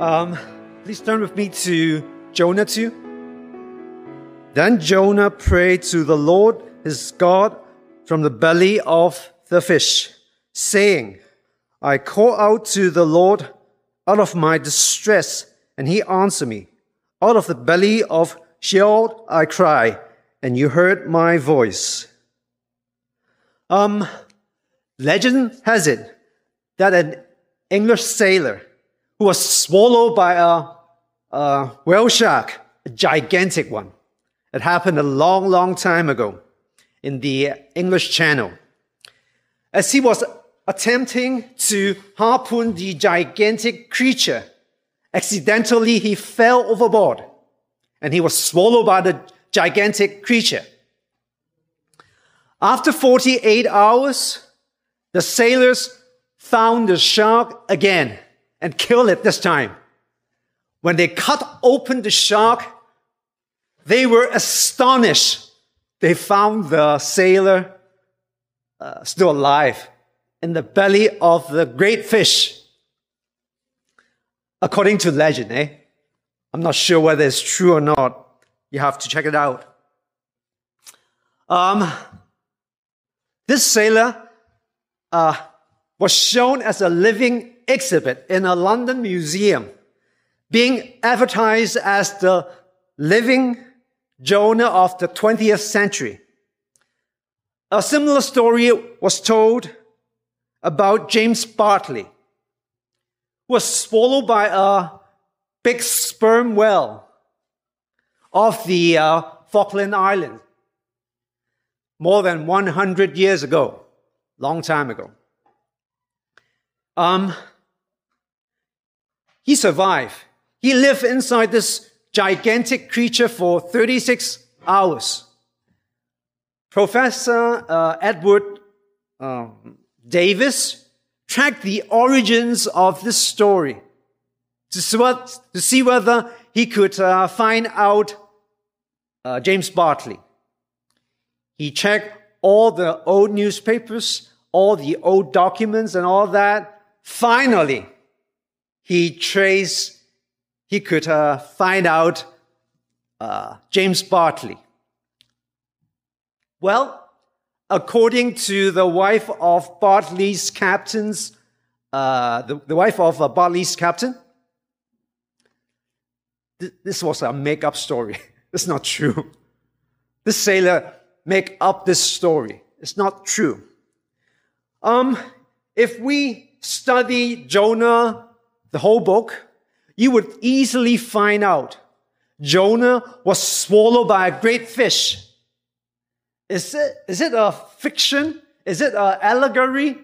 Um, please turn with me to Jonah 2. Then Jonah prayed to the Lord his God from the belly of the fish, saying, I call out to the Lord out of my distress, and he answered me. Out of the belly of Sheol I cry, and you heard my voice. Um, legend has it that an English sailor who was swallowed by a, a whale shark, a gigantic one. It happened a long, long time ago in the English Channel. As he was attempting to harpoon the gigantic creature, accidentally he fell overboard and he was swallowed by the gigantic creature. After 48 hours, the sailors found the shark again and killed it this time. When they cut open the shark, they were astonished. They found the sailor uh, still alive in the belly of the great fish. According to legend, eh? I'm not sure whether it's true or not. You have to check it out. Um, this sailor uh, was shown as a living exhibit in a London museum, being advertised as the living Jonah of the 20th century. A similar story was told about James Bartley, who was swallowed by a big sperm whale off the uh, Falkland Islands more than 100 years ago, long time ago. Um, he survived. He lived inside this gigantic creature for 36 hours. Professor uh, Edward uh, Davis tracked the origins of this story to to see whether he could uh, find out uh, James Bartley. He checked all the old newspapers, all the old documents and all that. Finally, he traced, he could uh, find out uh, James Bartley. Well, according to the wife of Bartley's captains, uh, the, the, wife of uh, Bartley's captain, th- this was a make-up story. it's not true. This sailor make up this story. It's not true. Um, if we study Jonah, the whole book, you would easily find out Jonah was swallowed by a great fish. Is it, is it a fiction? Is it an allegory?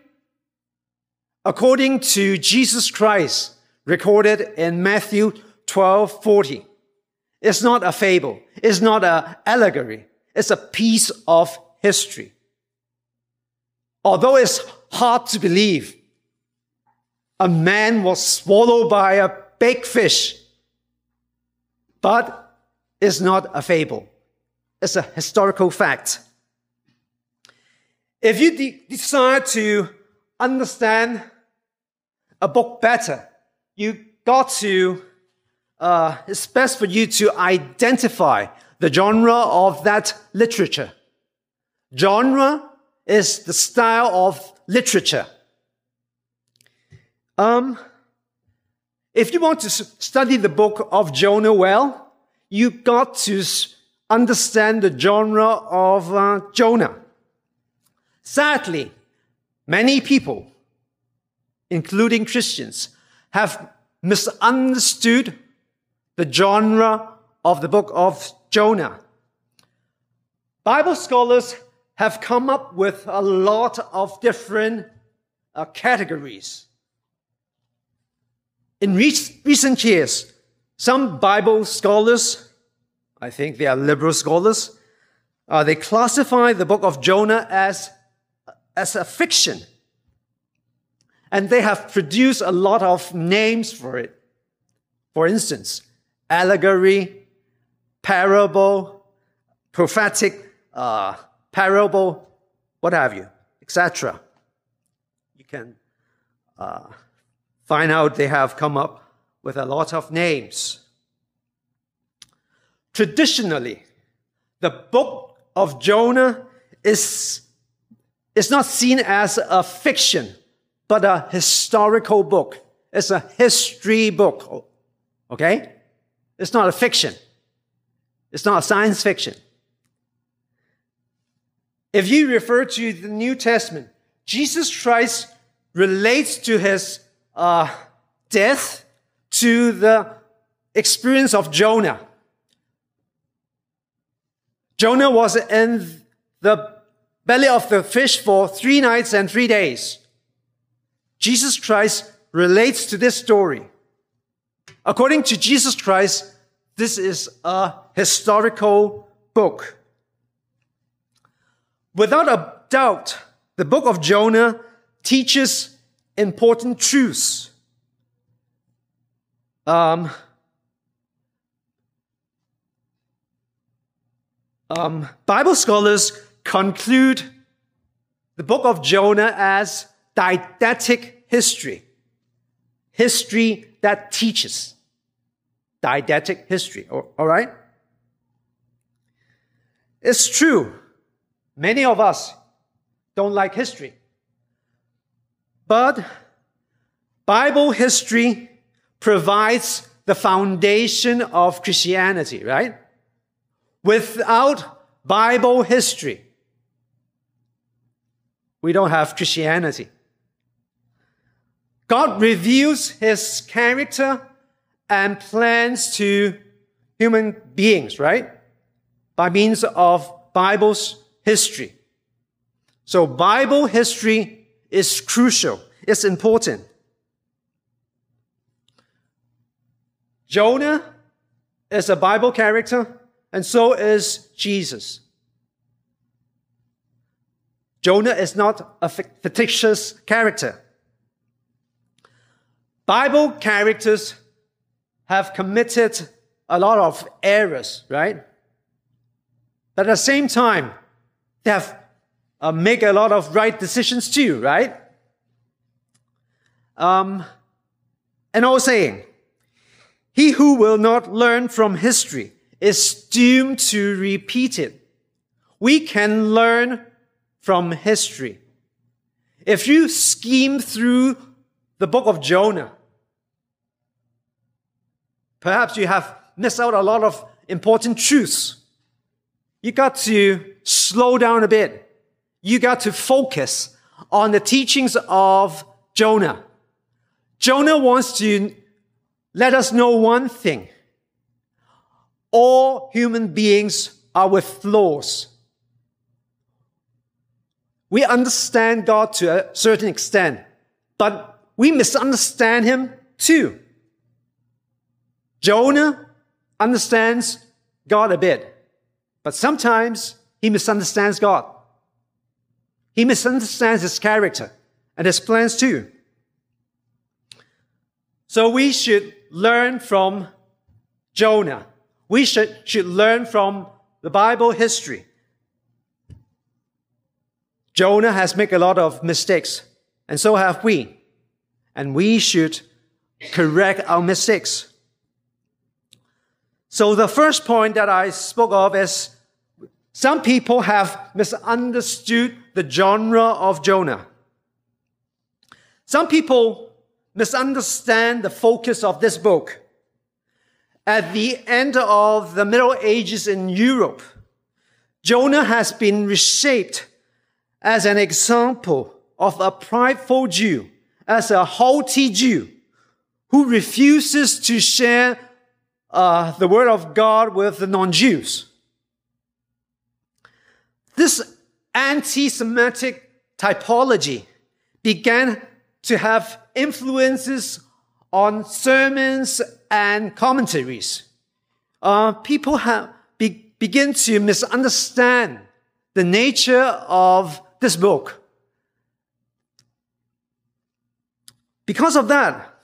According to Jesus Christ, recorded in Matthew 12 40. It's not a fable. It's not an allegory. It's a piece of history. Although it's hard to believe, a man was swallowed by a big fish, but it's not a fable. It's a historical fact. If you de- decide to understand a book better, you got to, uh, it's best for you to identify the genre of that literature. Genre is the style of literature. Um, if you want to study the book of Jonah well, you got to understand the genre of uh, Jonah. Sadly, many people, including Christians, have misunderstood the genre of the book of Jonah. Bible scholars have come up with a lot of different uh, categories. In re- recent years, some Bible scholars, I think they are liberal scholars, uh, they classify the book of Jonah as as a fiction. And they have produced a lot of names for it. For instance, allegory, parable, prophetic uh, parable, what have you, etc. You can uh, find out they have come up with a lot of names. Traditionally, the book of Jonah is, is not seen as a fiction, but a historical book. It's a history book. Okay? It's not a fiction. It's not a science fiction. If you refer to the New Testament, Jesus Christ relates to his uh, death to the experience of Jonah. Jonah was in the belly of the fish for three nights and three days. Jesus Christ relates to this story. According to Jesus Christ, this is a historical book. Without a doubt, the book of Jonah teaches important truths. Um, um, Bible scholars conclude the book of Jonah as didactic history. History that teaches. Didactic history. All right? It's true. Many of us don't like history. But Bible history provides the foundation of Christianity, right? Without Bible history, we don't have Christianity. God reveals his character and plans to human beings, right? By means of Bible's history. So Bible history is crucial. It's important. Jonah is a Bible character, and so is Jesus. Jonah is not a fictitious character. Bible characters have committed a lot of errors, right? But at the same time, they have uh, make a lot of right decisions too, right? Um, an old saying, he who will not learn from history is doomed to repeat it. We can learn from history. If you scheme through the book of Jonah, perhaps you have missed out a lot of important truths. You got to slow down a bit. You got to focus on the teachings of Jonah. Jonah wants to let us know one thing. All human beings are with flaws. We understand God to a certain extent, but we misunderstand Him too. Jonah understands God a bit, but sometimes he misunderstands God. He misunderstands his character and his plans too. So we should learn from Jonah. We should, should learn from the Bible history. Jonah has made a lot of mistakes, and so have we. And we should correct our mistakes. So the first point that I spoke of is some people have misunderstood the genre of Jonah. Some people misunderstand the focus of this book. At the end of the Middle Ages in Europe, Jonah has been reshaped as an example of a prideful Jew, as a haughty Jew who refuses to share uh, the word of God with the non-Jews. This anti-Semitic typology began to have influences on sermons and commentaries. Uh, people have be, begin to misunderstand the nature of this book. Because of that,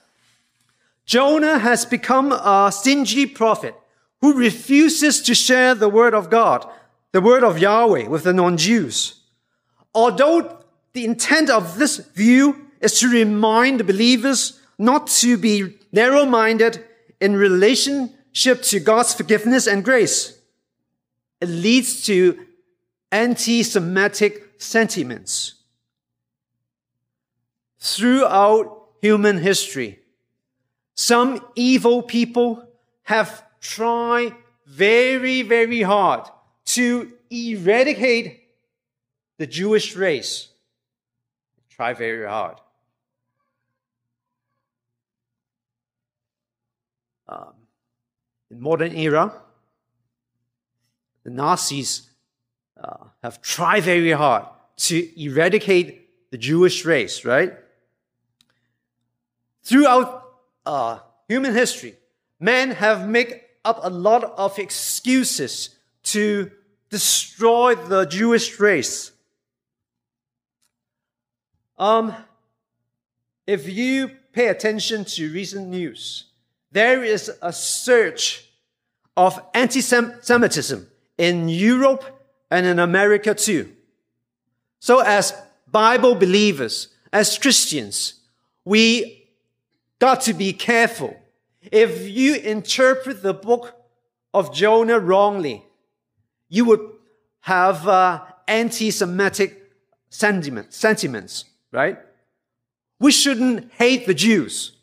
Jonah has become a stingy prophet who refuses to share the word of God, the word of Yahweh with the non-Jews. Although the intent of this view is to remind the believers not to be narrow minded in relationship to God's forgiveness and grace. It leads to anti Semitic sentiments. Throughout human history, some evil people have tried very, very hard to eradicate the Jewish race. Try very hard. Um, in modern era, the Nazis uh, have tried very hard to eradicate the Jewish race, right? Throughout uh, human history, men have made up a lot of excuses to destroy the Jewish race. Um, if you pay attention to recent news, there is a surge of anti-Semitism in Europe and in America too. So as Bible believers, as Christians, we got to be careful. If you interpret the book of Jonah wrongly, you would have uh, anti-Semitic sentiment, sentiments, right? We shouldn't hate the Jews.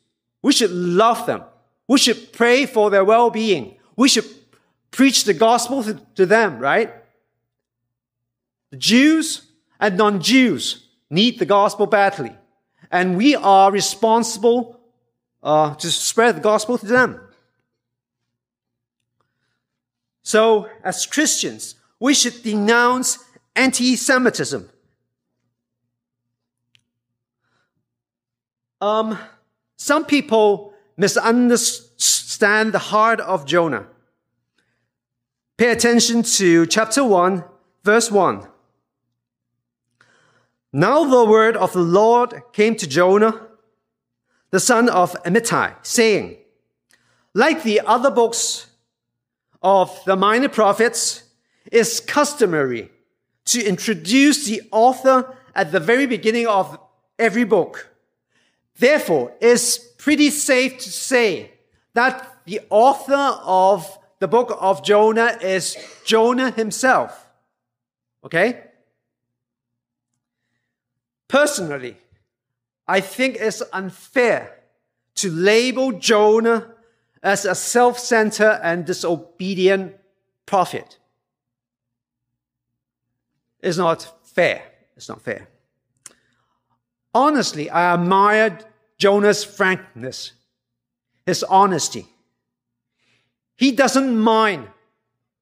We should love them. We should pray for their well-being. We should preach the gospel to, to them, right? The Jews and non-Jews need the gospel badly. And we are responsible uh, to spread the gospel to them. So, as Christians, we should denounce anti-Semitism. Um, some people misunderstand the heart of Jonah. Pay attention to chapter 1, verse 1. Now the word of the Lord came to Jonah, the son of Amittai, saying, Like the other books of the minor prophets, it's customary to introduce the author at the very beginning of every book. Therefore, it's pretty safe to say that the author of the book of Jonah is Jonah himself. Okay? Personally, I think it's unfair to label Jonah as a self-centered and disobedient prophet. It's not fair. It's not fair. Honestly, I admired Jonah's frankness, his honesty. He doesn't mind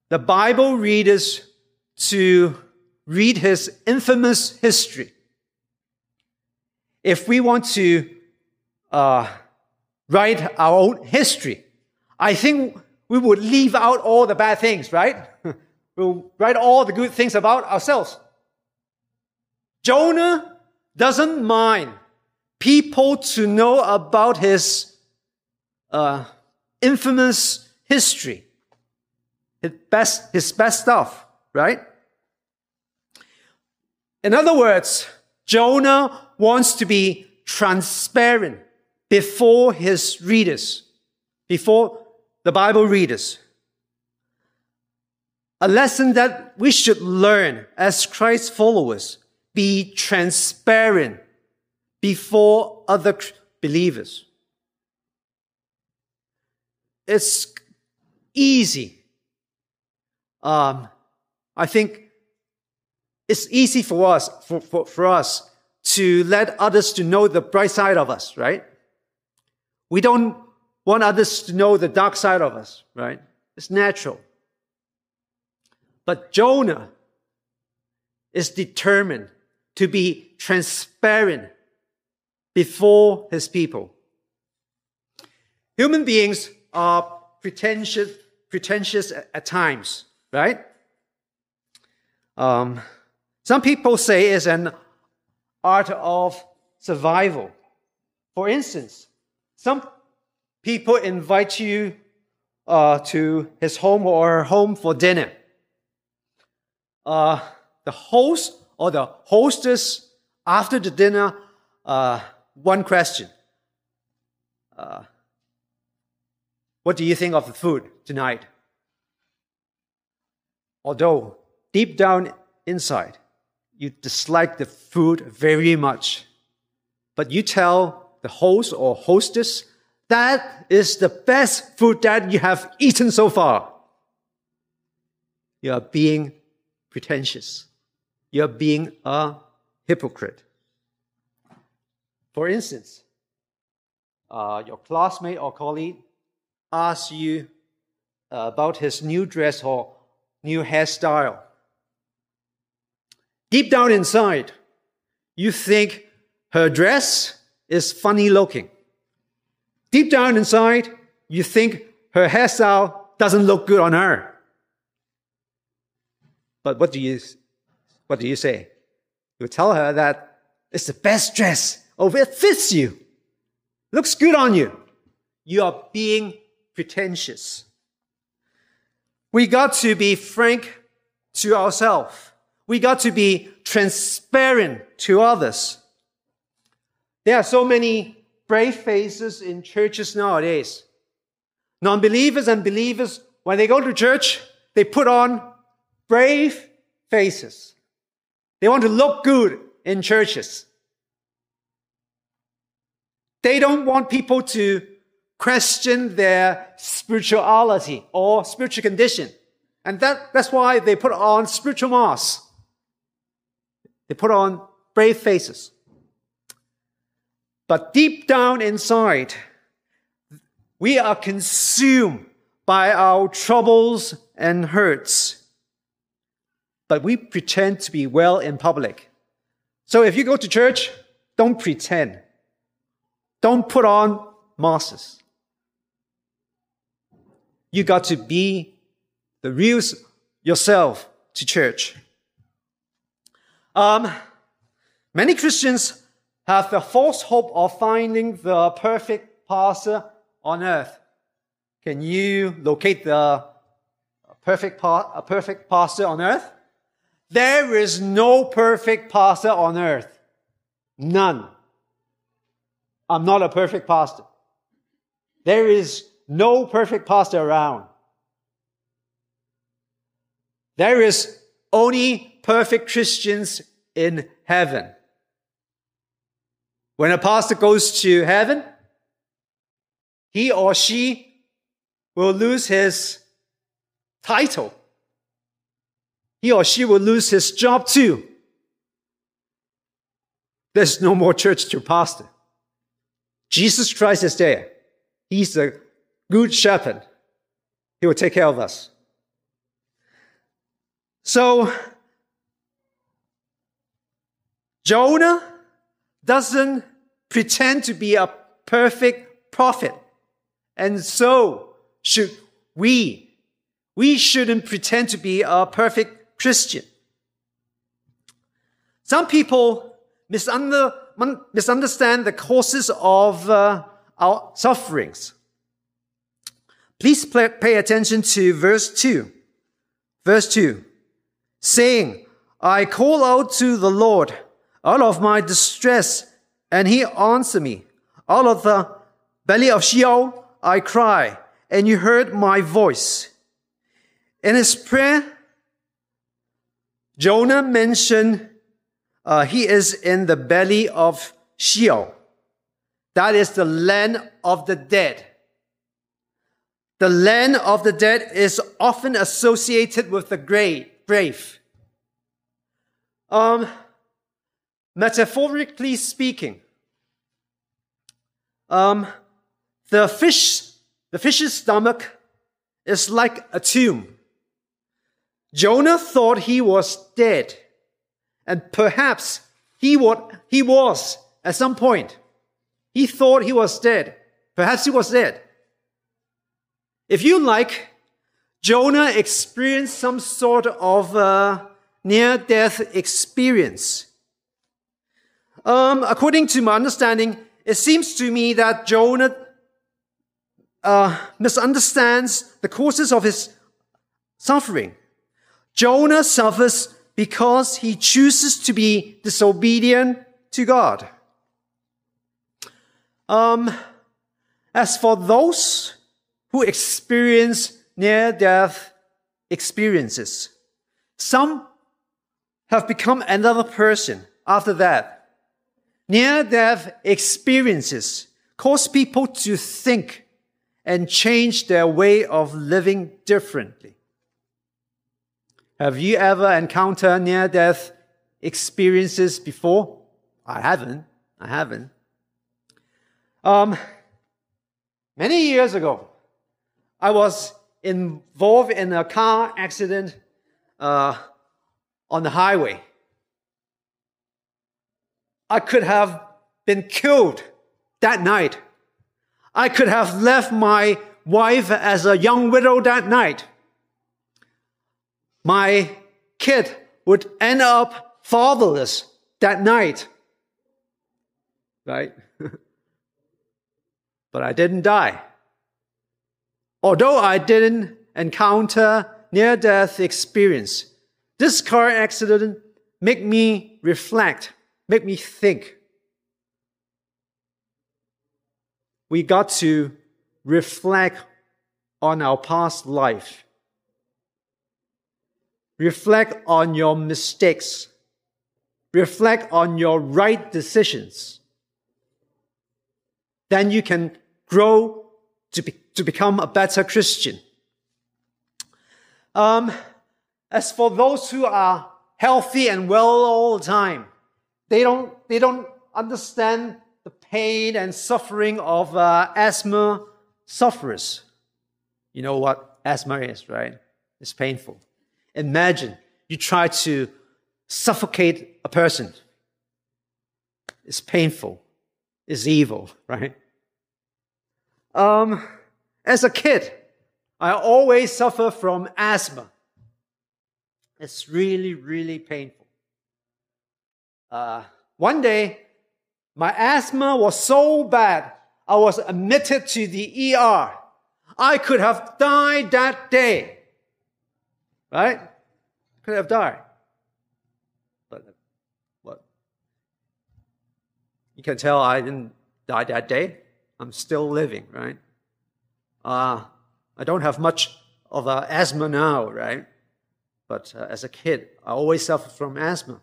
the Bible readers to read his infamous history if we want to uh, write our own history, I think we would leave out all the bad things, right? we'll write all the good things about ourselves. Jonah doesn't mind people to know about his uh, infamous history, his best, his best stuff, right? In other words, Jonah wants to be transparent before his readers, before the Bible readers. A lesson that we should learn as Christ followers, be transparent before other believers. It's easy. Um, I think it's easy for us, for, for, for us to let others to know the bright side of us, right? We don't want others to know the dark side of us, right? It's natural. But Jonah is determined to be transparent before his people. Human beings are pretentious, pretentious at, times, right? Um, some people say it's an art of survival. For instance, some people invite you uh, to his home or her home for dinner. Uh, the host or the hostess, after the dinner, uh, one question. Uh, What do you think of the food tonight? Although deep down inside, you dislike the food very much, but you tell the host or hostess that is the best food that you have eaten so far. You are being pretentious. You are being a hypocrite. For instance, uh, your classmate or colleague asks you about his new dress or new hairstyle. Deep down inside, you think her dress is funny looking. Deep down inside, you think her hairstyle doesn't look good on her. But what do you, what do you say? You tell her that it's the best dress. Oh, it fits you. Looks good on you. You are being pretentious. We got to be frank to ourselves. We got to be transparent to others. There are so many brave faces in churches nowadays. Non-believers and believers, when they go to church, they put on brave faces. They want to look good in churches. They don't want people to question their spirituality or spiritual condition. And that, that's why they put on spiritual masks. They put on brave faces. But deep down inside, we are consumed by our troubles and hurts. But we pretend to be well in public. So if you go to church, don't pretend. Don't put on masks. You got to be the real yourself to church. Um, many Christians have the false hope of finding the perfect pastor on earth. Can you locate the perfect, a perfect pastor on earth? There is no perfect pastor on earth. None. I'm not a perfect pastor. There is no perfect pastor around. There is only perfect Christians in heaven. When a pastor goes to heaven, he or she will lose his title. He or she will lose his job too. There's no more church to pastor. Jesus Christ is there. He's the good shepherd. He will take care of us. So, Jonah doesn't pretend to be a perfect prophet. And so should we. We shouldn't pretend to be a perfect Christian. Some people misunderstand the causes of uh, our sufferings. Please pay attention to verse 2. Verse 2. Saying, I call out to the Lord out of my distress, and he answered me. Out of the belly of Sheol I cry, and you heard my voice. In his prayer, Jonah mentioned uh, he is in the belly of Sheol. That is the land of the dead. The land of the dead is often associated with the grave. Um, Metaphorically speaking, um, the fish, the fish's stomach is like a tomb. Jonah thought he was dead, and perhaps he, what, he was at some point. He thought he was dead. Perhaps he was dead. If you like, Jonah experienced some sort of uh, near death experience. Um, according to my understanding, it seems to me that Jonah uh, misunderstands the causes of his suffering. Jonah suffers because he chooses to be disobedient to God. Um, as for those who experience near death experiences. Some have become another person after that. Near death experiences cause people to think and change their way of living differently. Have you ever encountered near death experiences before? I haven't. I haven't. Um, many years ago, I was involved in a car accident uh, on the highway. I could have been killed that night. I could have left my wife as a young widow that night. My kid would end up fatherless that night. Right? but I didn't die. Although I didn't encounter near death experience, this car accident made me reflect, made me think. We got to reflect on our past life. Reflect on your mistakes. Reflect on your right decisions. Then you can grow to, be, to become a better Christian. Um, as for those who are healthy and well all the time, they don't, they don't understand the pain and suffering of uh, asthma sufferers. You know what asthma is, right? It's painful. Imagine you try to suffocate a person. It's painful. It's evil, right? Um, as a kid, I always suffer from asthma. It's really, really painful. Uh, one day, my asthma was so bad, I was admitted to the ER. I could have died that day. Right? Could have died. But what? You can tell I didn't die that day. I'm still living, right? Uh, I don't have much of uh, asthma now, right? But uh, as a kid, I always suffered from asthma.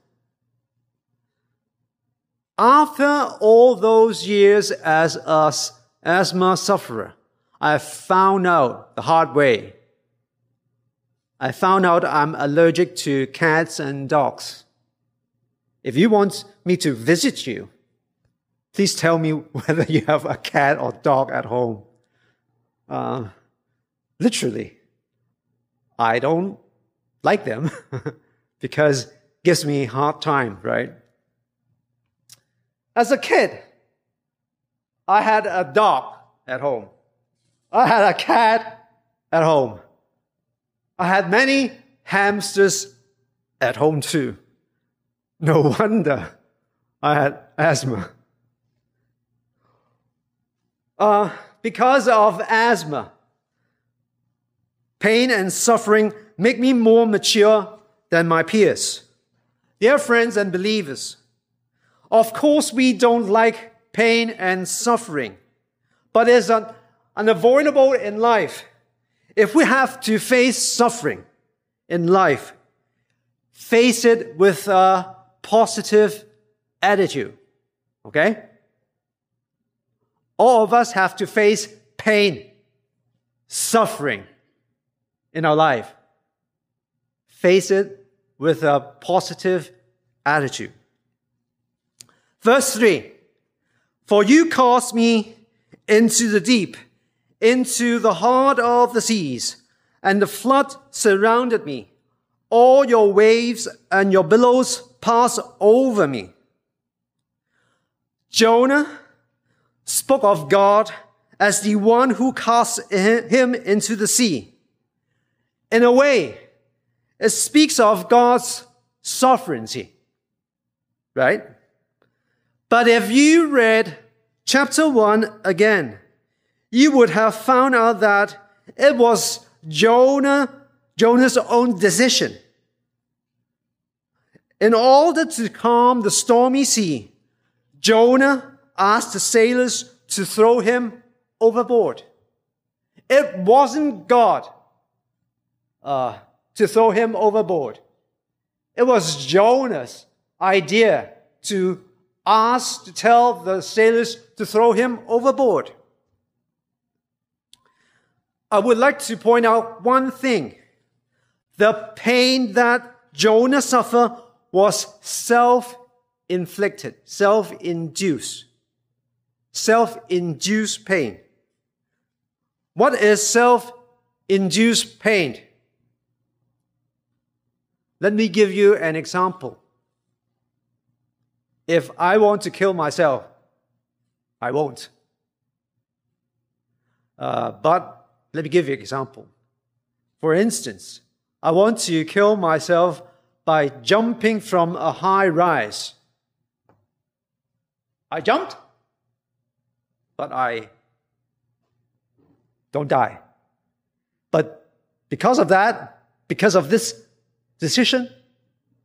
After all those years as a asthma sufferer, I found out the hard way. I found out I'm allergic to cats and dogs. If you want me to visit you, Please tell me whether you have a cat or dog at home. Uh, literally, I don't like them because it gives me a hard time, right? As a kid, I had a dog at home. I had a cat at home. I had many hamsters at home too. No wonder I had asthma. Uh, because of asthma, pain and suffering make me more mature than my peers. Dear friends and believers, of course we don't like pain and suffering, but it's un- unavoidable in life. If we have to face suffering in life, face it with a positive attitude. Okay? All of us have to face pain, suffering in our life. Face it with a positive attitude. Verse 3 For you cast me into the deep, into the heart of the seas, and the flood surrounded me. All your waves and your billows pass over me. Jonah spoke of God as the one who cast him into the sea. In a way, it speaks of God's sovereignty, right? But if you read chapter 1 again, you would have found out that it was Jonah, Jonah's own decision. In order to calm the stormy sea, Jonah asked the sailors to throw him overboard. It wasn't God uh, to throw him overboard. It was Jonah's idea to ask, to tell the sailors to throw him overboard. I would like to point out one thing. The pain that Jonah suffered was self-inflicted, self-induced, self-induced pain. What is self-induced pain? Let me give you an example. If I want to kill myself, I won't. Uh, but let me give you an example. For instance, I want to kill myself by jumping from a high rise. I jumped, but I don't die. But because of that, because of this decision,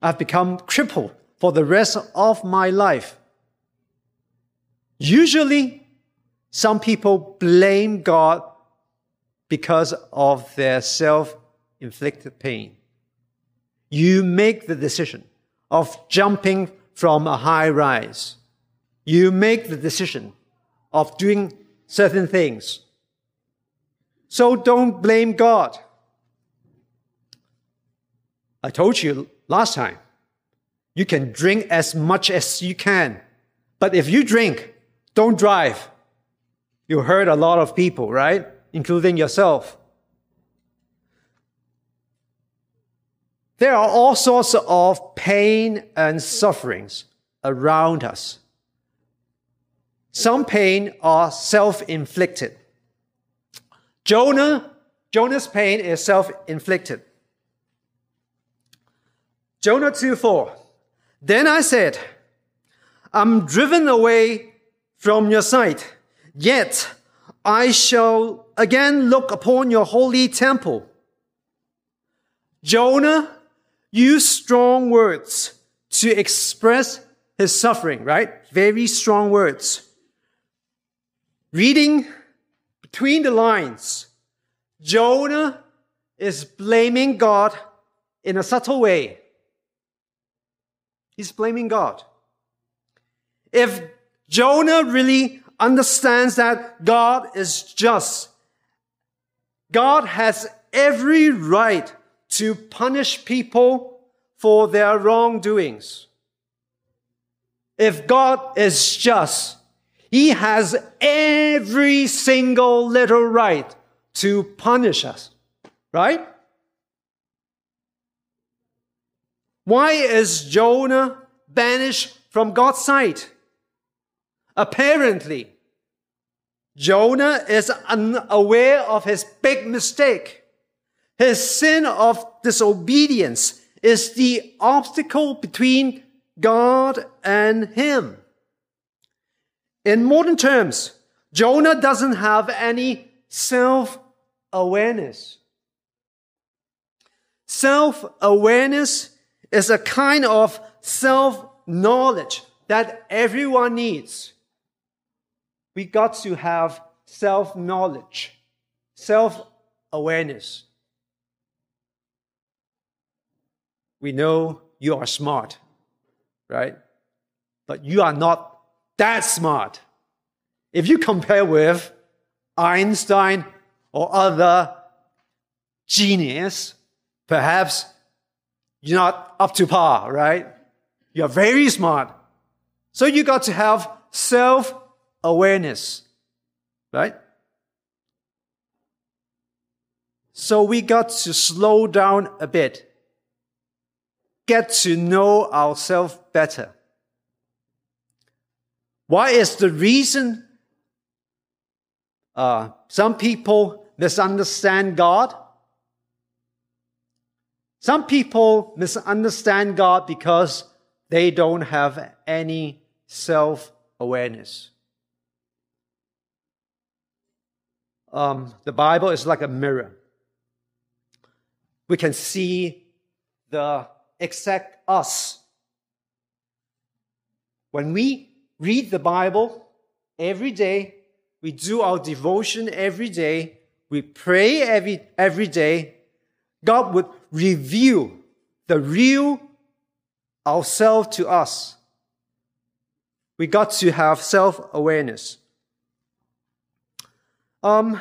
I've become crippled for the rest of my life. Usually, some people blame God because of their self inflicted pain. You make the decision of jumping from a high rise. You make the decision of doing certain things. So don't blame God. I told you last time, you can drink as much as you can. But if you drink, don't drive. You hurt a lot of people, right? Including yourself. There are all sorts of pain and sufferings around us. Some pain are self-inflicted. Jonah, Jonah's pain is self-inflicted. Jonah 2 4. Then I said, I'm driven away from your sight, yet I shall again look upon your holy temple. Jonah used strong words to express his suffering, right? Very strong words. Reading between the lines, Jonah is blaming God in a subtle way. He's blaming God. If Jonah really understands that God is just, God has every right to punish people for their wrongdoings. If God is just, He has every single little right to punish us. Right? Why is Jonah banished from God's sight? Apparently, Jonah is unaware of his big mistake. His sin of disobedience is the obstacle between God and him. In modern terms, Jonah doesn't have any self awareness. Self awareness is a kind of self knowledge that everyone needs. We got to have self knowledge, self awareness. We know you are smart, right? But you are not that smart. If you compare with Einstein or other genius, perhaps you're not up to par, right? You're very smart. So you got to have self awareness, right? So we got to slow down a bit, get to know ourselves better. Why is the reason uh, some people misunderstand God? Some people misunderstand God because they don't have any self awareness. Um, the Bible is like a mirror. We can see the exact us. When we read the Bible every day, we do our devotion every day, we pray every, every day, God would reveal the real ourselves to us. We got to have self awareness. Um,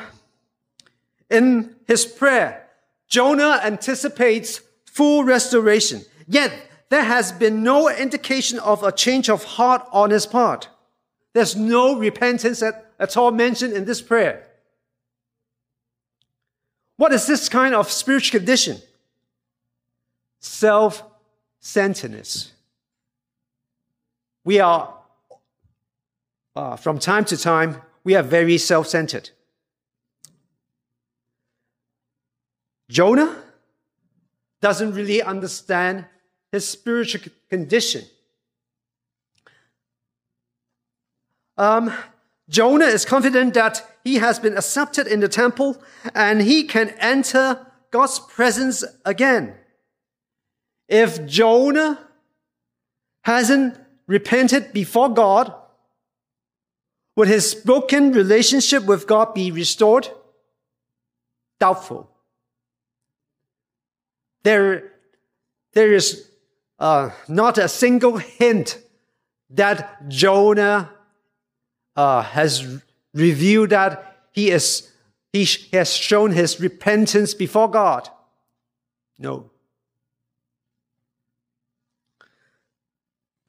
in his prayer, Jonah anticipates full restoration. Yet, there has been no indication of a change of heart on his part. There's no repentance at, at all mentioned in this prayer. What is this kind of spiritual condition? Self centeredness. We are, uh, from time to time, we are very self centered. Jonah doesn't really understand his spiritual condition. Um, Jonah is confident that he has been accepted in the temple and he can enter God's presence again. If Jonah hasn't repented before God, would his broken relationship with God be restored? Doubtful. There, there is uh, not a single hint that Jonah uh, has revealed that he is he has shown his repentance before God. No.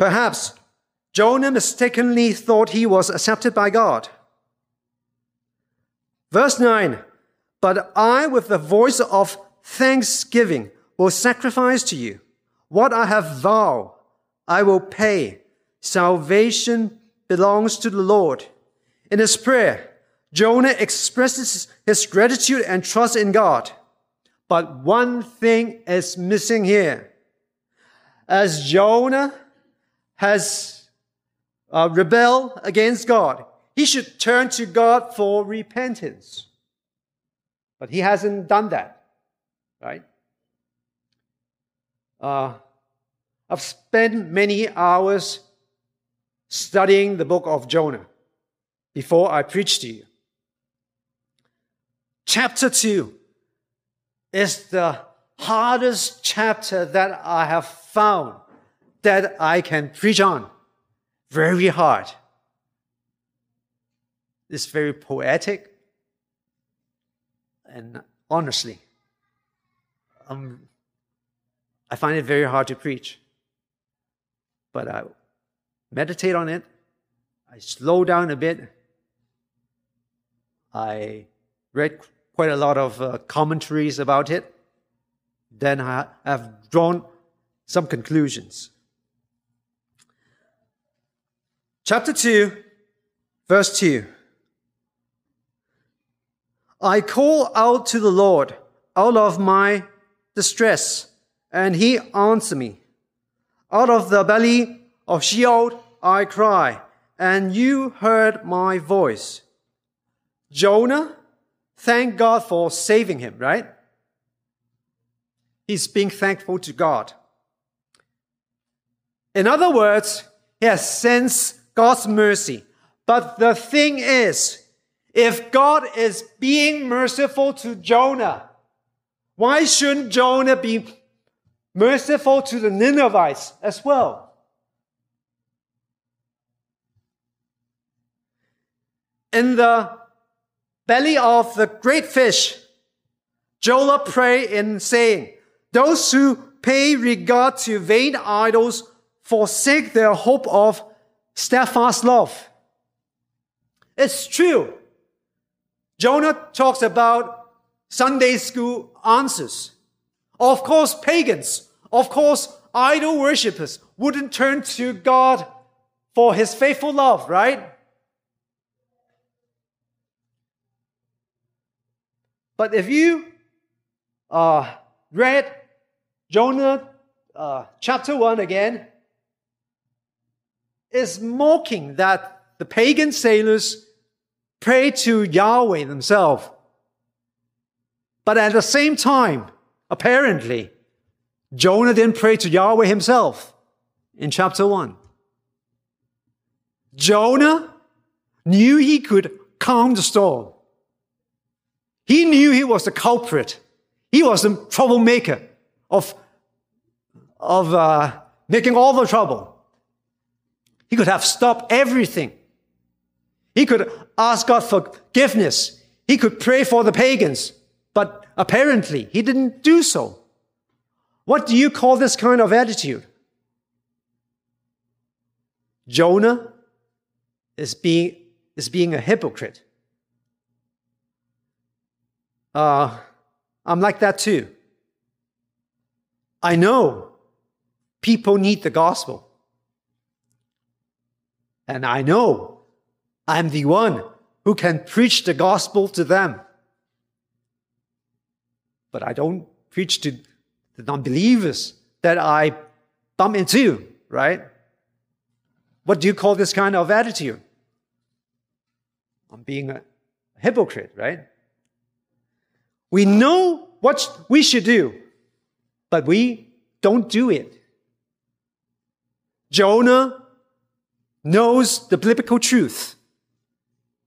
Perhaps Jonah mistakenly thought he was accepted by God. Verse 9 But I, with the voice of thanksgiving, will sacrifice to you. What I have vowed, I will pay. Salvation belongs to the Lord. In his prayer, Jonah expresses his gratitude and trust in God. But one thing is missing here. As Jonah has uh, rebelled against God, he should turn to God for repentance. But he hasn't done that, right? Uh, I've spent many hours studying the book of Jonah before I preach to you. Chapter 2 is the hardest chapter that I have found that I can preach on. Very hard. It's very poetic. And honestly, I'm I find it very hard to preach. But I meditate on it. I slow down a bit. I read quite a lot of uh, commentaries about it. Then I have drawn some conclusions. Chapter 2, verse 2. I call out to the Lord out of my distress and he answered me. Out of the belly of Sheol I cry, and you heard my voice. Jonah, thank God for saving him, right? He's being thankful to God. In other words, he has sensed God's mercy. But the thing is, if God is being merciful to Jonah, why shouldn't Jonah be merciful to the Ninevites as well. In the belly of the great fish, Jonah prayed in saying, Those who pay regard to vain idols forsake their hope of steadfast love. It's true. Jonah talks about Sunday school answers. Of course, pagans, of course, idol worshippers wouldn't turn to God for his faithful love, right? But if you uh, read Jonah uh, chapter 1 again, is mocking that the pagan sailors pray to Yahweh themselves. But at the same time, Apparently, Jonah didn't pray to Yahweh himself in chapter 1. Jonah knew he could calm the storm. He knew he was the culprit. He was the troublemaker of, of uh, making all the trouble. He could have stopped everything. He could ask God forgiveness. He could pray for the pagans. But apparently, he didn't do so. What do you call this kind of attitude? Jonah is being, is being a hypocrite. Uh, I'm like that too. I know people need the gospel. And I know I'm the one who can preach the gospel to them. But I don't preach to the non believers that I bump into, right? What do you call this kind of attitude? I'm being a hypocrite, right? We know what we should do, but we don't do it. Jonah knows the biblical truth.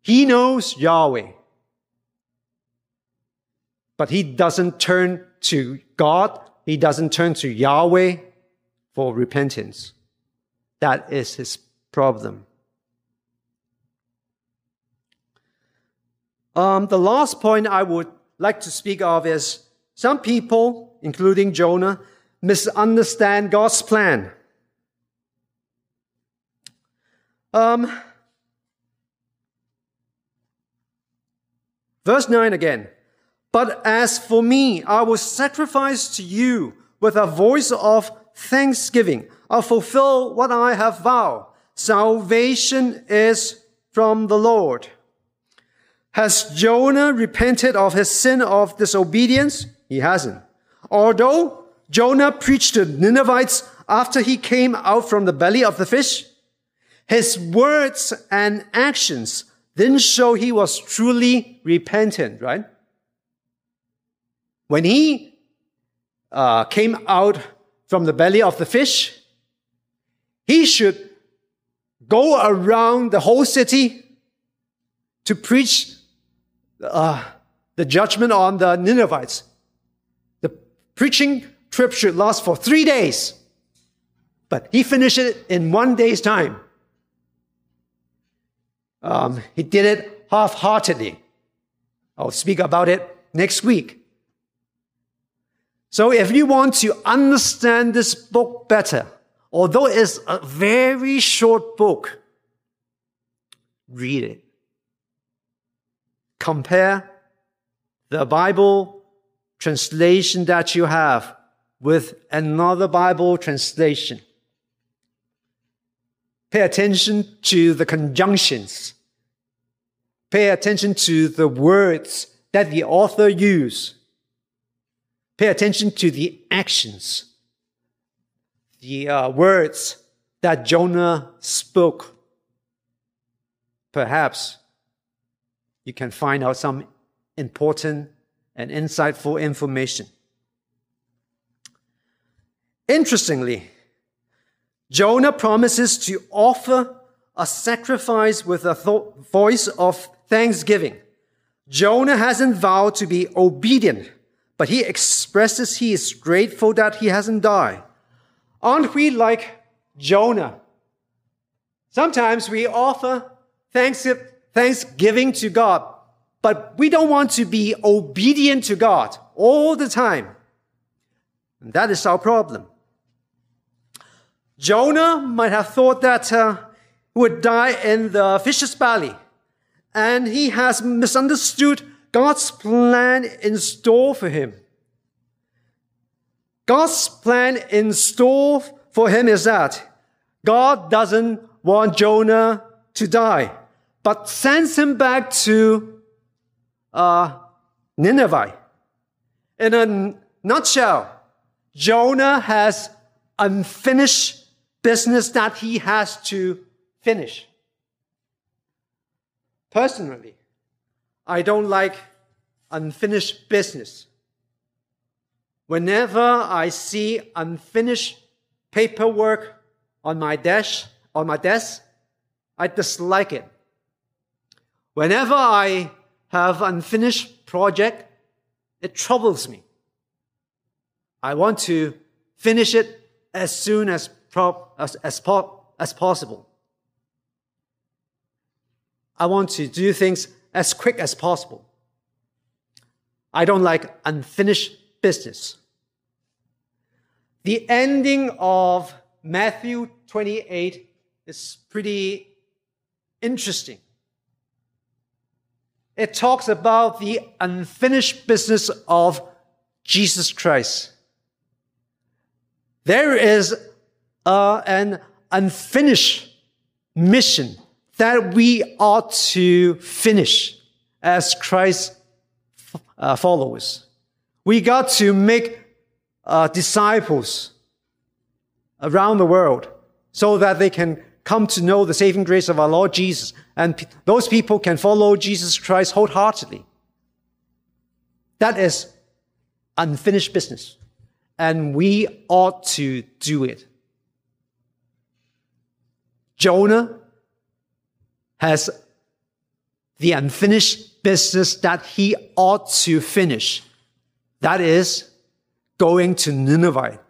He knows Yahweh. But he doesn't turn to God. He doesn't turn to Yahweh for repentance. That is his problem. Um, the last point I would like to speak of is some people, including Jonah, misunderstand God's plan. Um, verse 9 again. But as for me, I will sacrifice to you with a voice of thanksgiving. I'll fulfill what I have vowed. Salvation is from the Lord. Has Jonah repented of his sin of disobedience? He hasn't. Although Jonah preached to the Ninevites after he came out from the belly of the fish, his words and actions didn't show he was truly repentant, right? When he uh, came out from the belly of the fish, he should go around the whole city to preach uh, the judgment on the Ninevites. The preaching trip should last for three days, but he finished it in one day's time. Um, he did it half heartedly. I'll speak about it next week. So if you want to understand this book better, although it's a very short book, read it compare the Bible translation that you have with another Bible translation. Pay attention to the conjunctions. Pay attention to the words that the author used. Pay attention to the actions, the uh, words that Jonah spoke. Perhaps you can find out some important and insightful information. Interestingly, Jonah promises to offer a sacrifice with a th- voice of thanksgiving. Jonah hasn't vowed to be obedient, but he expresses he is grateful that he hasn't died. Aren't we like Jonah? Sometimes we offer thanksgiving thanksgiving to God, but we don't want to be obedient to God all the time. And that is our problem. Jonah might have thought that uh, he would die in the fish's belly, and he has misunderstood God's plan in store for him. God's plan in store for him is that God doesn't want Jonah to die but sends him back to uh, Nineveh. In a nutshell, Jonah has unfinished business that he has to finish. Personally, I don't like unfinished business. Whenever I see unfinished paperwork on my desk, on my desk, I dislike it. Whenever I have unfinished project, it troubles me. I want to finish it as soon as, pro- as, as, po- as possible. I want to do things as quick as possible. I don't like unfinished business. The ending of Matthew 28 is pretty interesting. It talks about the unfinished business of Jesus Christ. There is uh, an unfinished mission that we ought to finish as Christ uh, followers. We got to make uh, disciples around the world so that they can come to know the saving grace of our Lord Jesus. And those people can follow Jesus Christ wholeheartedly. That is unfinished business. And we ought to do it. Jonah has the unfinished business that he ought to finish. That is going to Nineveh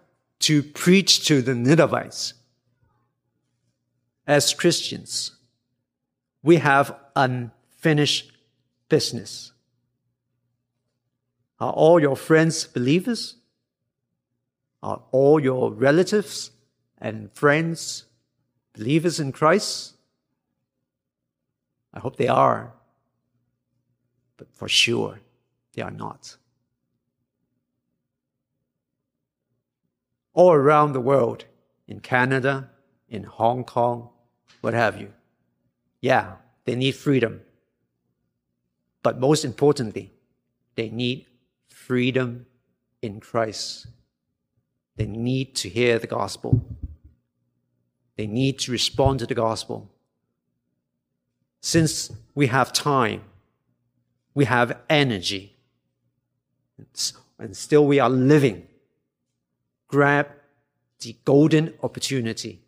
to preach to the Ninevites. As Christians, we have unfinished business. Are all your friends believers? Are all your relatives and friends believers in Christ? I hope they are, but for sure they are not. All around the world, in Canada, in Hong Kong, what have you. Yeah, they need freedom. But most importantly, they need freedom in Christ. They need to hear the gospel. They need to respond to the gospel. Since we have time, we have energy, and still we are living, grab the golden opportunity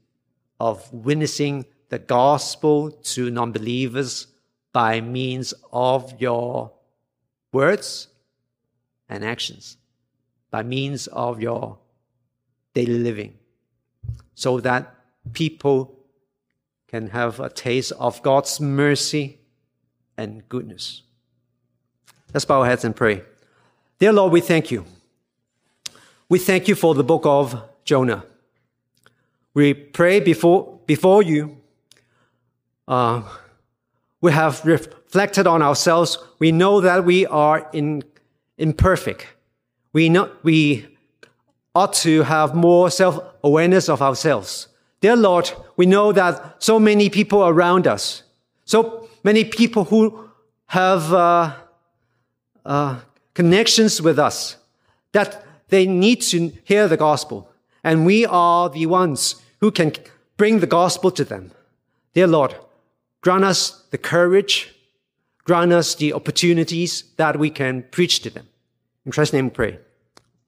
of witnessing the gospel to non-believers by means of your words and actions, by means of your daily living, so that people can have a taste of God's mercy and goodness. Let's bow our heads and pray. Dear Lord, we thank you. We thank you for the book of Jonah. We pray before, before you. Uh, we have reflected on ourselves. We know that we are in, imperfect. We, we ought to have more self-awareness of ourselves. Dear Lord, we know that so many people around us, so many people who have uh, uh, connections with us, that they need to hear the gospel. And we are the ones who can bring the gospel to them. Dear Lord, grant us the courage, grant us the opportunities that we can preach to them. In Christ's name we pray.